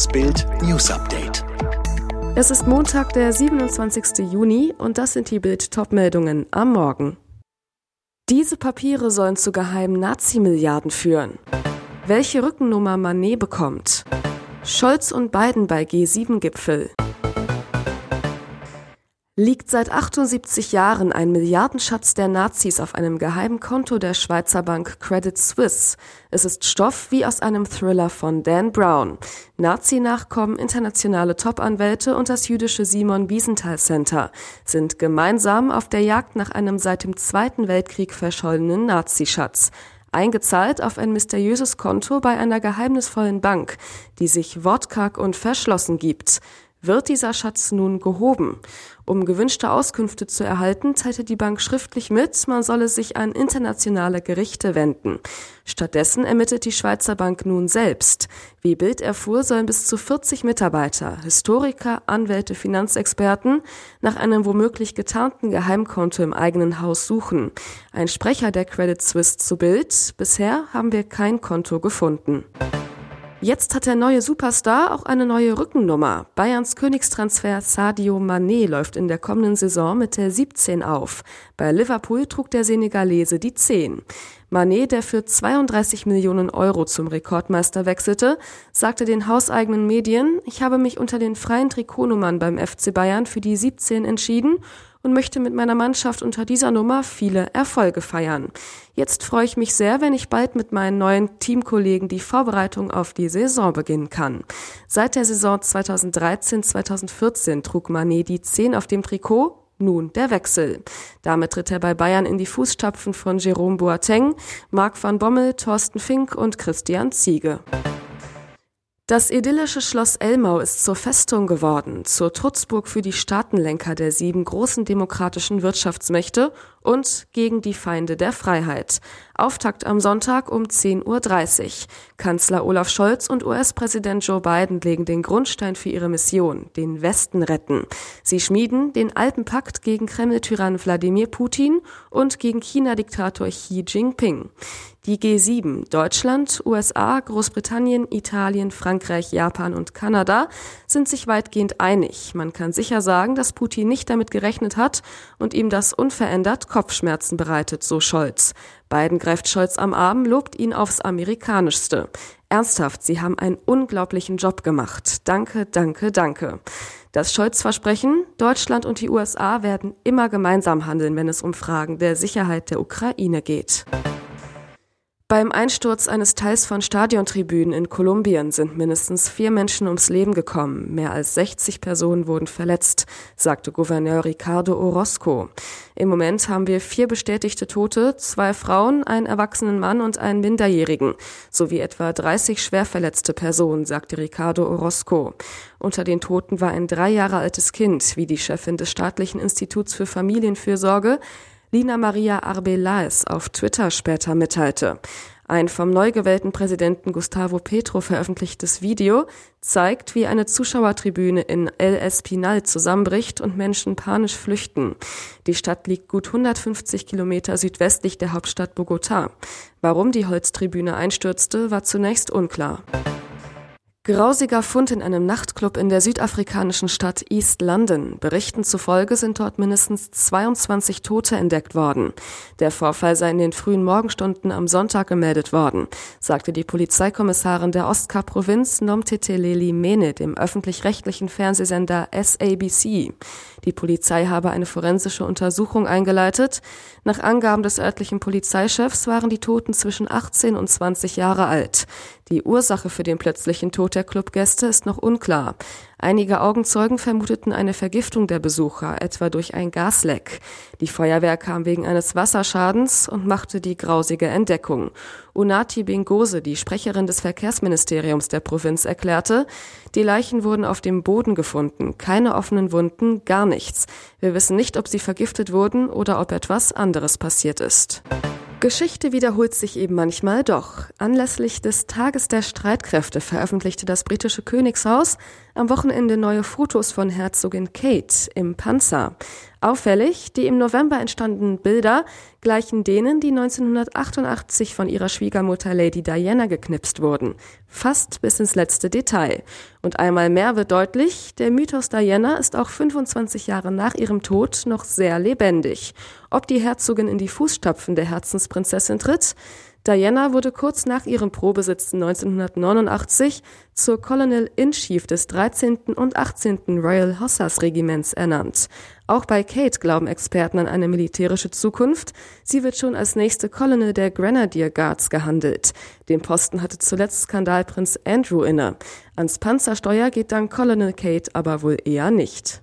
Das Bild News Update. Es ist Montag, der 27. Juni und das sind die Bild Topmeldungen am Morgen. Diese Papiere sollen zu geheimen Nazi-Milliarden führen. Welche Rückennummer Manet bekommt. Scholz und Biden bei G7-Gipfel. Liegt seit 78 Jahren ein Milliardenschatz der Nazis auf einem geheimen Konto der Schweizer Bank Credit Suisse. Es ist Stoff wie aus einem Thriller von Dan Brown. Nazi-Nachkommen, internationale Top-Anwälte und das jüdische Simon Wiesenthal Center sind gemeinsam auf der Jagd nach einem seit dem Zweiten Weltkrieg verschollenen Nazischatz eingezahlt auf ein mysteriöses Konto bei einer geheimnisvollen Bank, die sich wortkarg und verschlossen gibt. Wird dieser Schatz nun gehoben? Um gewünschte Auskünfte zu erhalten, teilte die Bank schriftlich mit, man solle sich an internationale Gerichte wenden. Stattdessen ermittelt die Schweizer Bank nun selbst. Wie Bild erfuhr, sollen bis zu 40 Mitarbeiter, Historiker, Anwälte, Finanzexperten nach einem womöglich getarnten Geheimkonto im eigenen Haus suchen. Ein Sprecher der Credit Suisse zu Bild. Bisher haben wir kein Konto gefunden. Jetzt hat der neue Superstar auch eine neue Rückennummer. Bayerns Königstransfer Sadio Mané läuft in der kommenden Saison mit der 17 auf. Bei Liverpool trug der Senegalese die 10. Mané, der für 32 Millionen Euro zum Rekordmeister wechselte, sagte den hauseigenen Medien, ich habe mich unter den freien Trikotnummern beim FC Bayern für die 17 entschieden und möchte mit meiner Mannschaft unter dieser Nummer viele Erfolge feiern. Jetzt freue ich mich sehr, wenn ich bald mit meinen neuen Teamkollegen die Vorbereitung auf die Saison beginnen kann. Seit der Saison 2013-2014 trug Mané die 10 auf dem Trikot nun der Wechsel. Damit tritt er bei Bayern in die Fußstapfen von Jerome Boateng, Marc van Bommel, Thorsten Fink und Christian Ziege. Das idyllische Schloss Elmau ist zur Festung geworden, zur Trutzburg für die Staatenlenker der sieben großen demokratischen Wirtschaftsmächte und gegen die Feinde der Freiheit. Auftakt am Sonntag um 10.30 Uhr. Kanzler Olaf Scholz und US-Präsident Joe Biden legen den Grundstein für ihre Mission, den Westen retten. Sie schmieden den Alpenpakt gegen Kreml-Tyrann Wladimir Putin und gegen China-Diktator Xi Jinping. Die G7, Deutschland, USA, Großbritannien, Italien, Frankreich, Japan und Kanada, sind sich weitgehend einig. Man kann sicher sagen, dass Putin nicht damit gerechnet hat und ihm das unverändert Kopfschmerzen bereitet, so Scholz. Biden greift Scholz am Arm, lobt ihn aufs Amerikanischste. Ernsthaft, Sie haben einen unglaublichen Job gemacht. Danke, danke, danke. Das Scholz-Versprechen, Deutschland und die USA werden immer gemeinsam handeln, wenn es um Fragen der Sicherheit der Ukraine geht. Beim Einsturz eines Teils von Stadiontribünen in Kolumbien sind mindestens vier Menschen ums Leben gekommen. Mehr als 60 Personen wurden verletzt, sagte Gouverneur Ricardo Orozco. Im Moment haben wir vier bestätigte Tote, zwei Frauen, einen erwachsenen Mann und einen Minderjährigen, sowie etwa 30 schwer verletzte Personen, sagte Ricardo Orozco. Unter den Toten war ein drei Jahre altes Kind, wie die Chefin des staatlichen Instituts für Familienfürsorge Lina Maria Arbeláez auf Twitter später mitteilte. Ein vom neu gewählten Präsidenten Gustavo Petro veröffentlichtes Video zeigt, wie eine Zuschauertribüne in El Espinal zusammenbricht und Menschen panisch flüchten. Die Stadt liegt gut 150 Kilometer südwestlich der Hauptstadt Bogotá. Warum die Holztribüne einstürzte, war zunächst unklar. Grausiger Fund in einem Nachtclub in der südafrikanischen Stadt East London. Berichten zufolge sind dort mindestens 22 Tote entdeckt worden. Der Vorfall sei in den frühen Morgenstunden am Sonntag gemeldet worden, sagte die Polizeikommissarin der Ostkap-Provinz Nomteteleli Mene dem öffentlich-rechtlichen Fernsehsender SABC. Die Polizei habe eine forensische Untersuchung eingeleitet. Nach Angaben des örtlichen Polizeichefs waren die Toten zwischen 18 und 20 Jahre alt. Die Ursache für den plötzlichen Tod der Clubgäste ist noch unklar. Einige Augenzeugen vermuteten eine Vergiftung der Besucher, etwa durch ein Gasleck. Die Feuerwehr kam wegen eines Wasserschadens und machte die grausige Entdeckung. Unati Bingose, die Sprecherin des Verkehrsministeriums der Provinz, erklärte, die Leichen wurden auf dem Boden gefunden, keine offenen Wunden, gar nichts. Wir wissen nicht, ob sie vergiftet wurden oder ob etwas anderes passiert ist. Geschichte wiederholt sich eben manchmal doch. Anlässlich des Tages der Streitkräfte veröffentlichte das britische Königshaus am Wochenende neue Fotos von Herzogin Kate im Panzer. Auffällig, die im November entstandenen Bilder gleichen denen, die 1988 von ihrer Schwiegermutter Lady Diana geknipst wurden. Fast bis ins letzte Detail. Und einmal mehr wird deutlich, der Mythos Diana ist auch 25 Jahre nach ihrem Tod noch sehr lebendig. Ob die Herzogin in die Fußstapfen der Herzensprinzessin tritt? Diana wurde kurz nach ihrem Probesitzen 1989 zur Colonel in Chief des 13. und 18. Royal Hussars Regiments ernannt. Auch bei Kate glauben Experten an eine militärische Zukunft. Sie wird schon als nächste Colonel der Grenadier Guards gehandelt. Den Posten hatte zuletzt Skandalprinz Andrew inne. Ans Panzersteuer geht dann Colonel Kate aber wohl eher nicht.